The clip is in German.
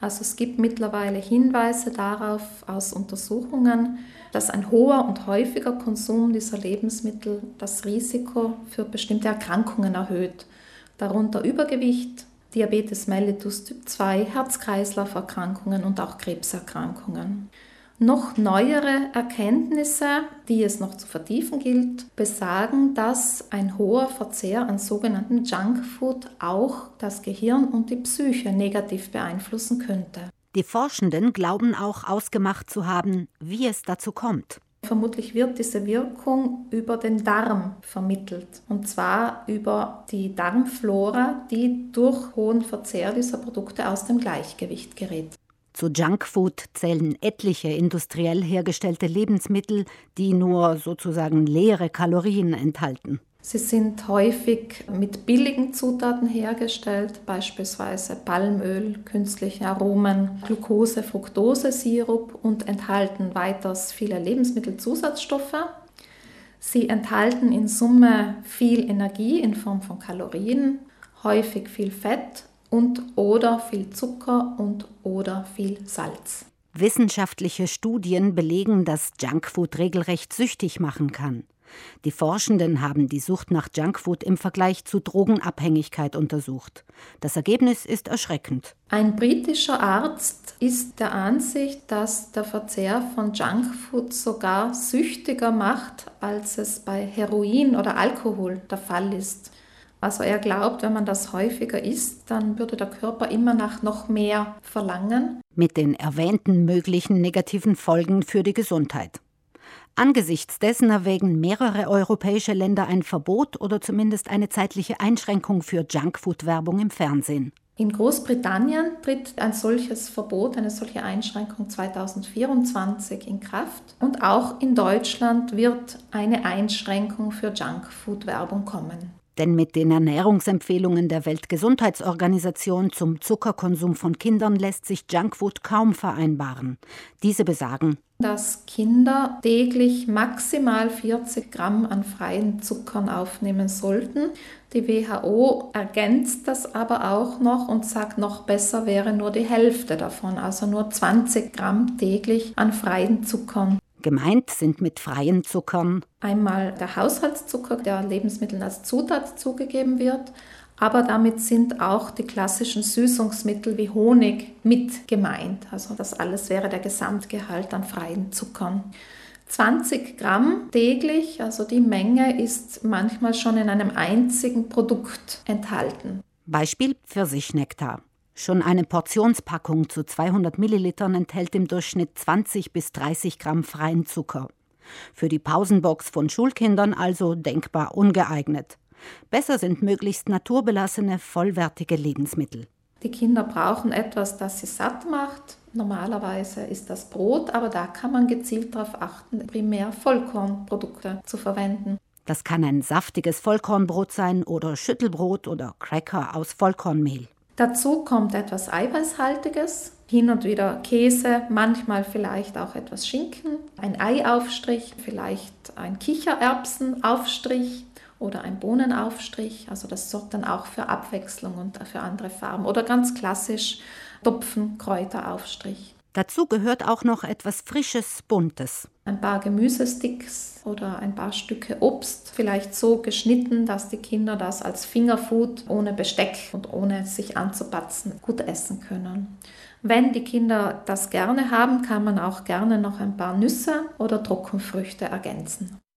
Also es gibt mittlerweile Hinweise darauf aus Untersuchungen, dass ein hoher und häufiger Konsum dieser Lebensmittel das Risiko für bestimmte Erkrankungen erhöht, darunter Übergewicht, Diabetes mellitus Typ 2, Herz-Kreislauf-Erkrankungen und auch Krebserkrankungen. Noch neuere Erkenntnisse, die es noch zu vertiefen gilt, besagen, dass ein hoher Verzehr an sogenannten Junkfood auch das Gehirn und die Psyche negativ beeinflussen könnte. Die Forschenden glauben auch ausgemacht zu haben, wie es dazu kommt. Vermutlich wird diese Wirkung über den Darm vermittelt. Und zwar über die Darmflora, die durch hohen Verzehr dieser Produkte aus dem Gleichgewicht gerät. Zu Junkfood zählen etliche industriell hergestellte Lebensmittel, die nur sozusagen leere Kalorien enthalten. Sie sind häufig mit billigen Zutaten hergestellt, beispielsweise Palmöl, künstliche Aromen, Glucose, Fructose, Sirup und enthalten weiters viele Lebensmittelzusatzstoffe. Sie enthalten in Summe viel Energie in Form von Kalorien, häufig viel Fett und oder viel Zucker und oder viel Salz. Wissenschaftliche Studien belegen, dass Junkfood regelrecht süchtig machen kann. Die Forschenden haben die Sucht nach Junkfood im Vergleich zu Drogenabhängigkeit untersucht. Das Ergebnis ist erschreckend. Ein britischer Arzt ist der Ansicht, dass der Verzehr von Junkfood sogar süchtiger macht, als es bei Heroin oder Alkohol der Fall ist. Also er glaubt, wenn man das häufiger isst, dann würde der Körper immer nach noch mehr verlangen. Mit den erwähnten möglichen negativen Folgen für die Gesundheit. Angesichts dessen erwägen mehrere europäische Länder ein Verbot oder zumindest eine zeitliche Einschränkung für Junkfood-Werbung im Fernsehen. In Großbritannien tritt ein solches Verbot, eine solche Einschränkung 2024 in Kraft. Und auch in Deutschland wird eine Einschränkung für Junkfood-Werbung kommen. Denn mit den Ernährungsempfehlungen der Weltgesundheitsorganisation zum Zuckerkonsum von Kindern lässt sich Junkfood kaum vereinbaren. Diese besagen, dass Kinder täglich maximal 40 Gramm an freien Zuckern aufnehmen sollten. Die WHO ergänzt das aber auch noch und sagt, noch besser wäre nur die Hälfte davon, also nur 20 Gramm täglich an freien Zuckern. Gemeint sind mit freien Zuckern einmal der Haushaltszucker, der Lebensmitteln als Zutat zugegeben wird, aber damit sind auch die klassischen Süßungsmittel wie Honig mit gemeint. Also das alles wäre der Gesamtgehalt an freien Zuckern. 20 Gramm täglich, also die Menge ist manchmal schon in einem einzigen Produkt enthalten. Beispiel Pfirsichnektar. Schon eine Portionspackung zu 200 Millilitern enthält im Durchschnitt 20 bis 30 Gramm freien Zucker. Für die Pausenbox von Schulkindern also denkbar ungeeignet. Besser sind möglichst naturbelassene, vollwertige Lebensmittel. Die Kinder brauchen etwas, das sie satt macht. Normalerweise ist das Brot, aber da kann man gezielt darauf achten, primär Vollkornprodukte zu verwenden. Das kann ein saftiges Vollkornbrot sein oder Schüttelbrot oder Cracker aus Vollkornmehl. Dazu kommt etwas Eiweißhaltiges, hin und wieder Käse, manchmal vielleicht auch etwas Schinken, ein Eiaufstrich, vielleicht ein Kichererbsenaufstrich oder ein Bohnenaufstrich. Also das sorgt dann auch für Abwechslung und für andere Farben. Oder ganz klassisch Topfen, Kräuteraufstrich. Dazu gehört auch noch etwas Frisches, Buntes. Ein paar Gemüsesticks oder ein paar Stücke Obst, vielleicht so geschnitten, dass die Kinder das als Fingerfood ohne Besteck und ohne sich anzupatzen gut essen können. Wenn die Kinder das gerne haben, kann man auch gerne noch ein paar Nüsse oder Trockenfrüchte ergänzen.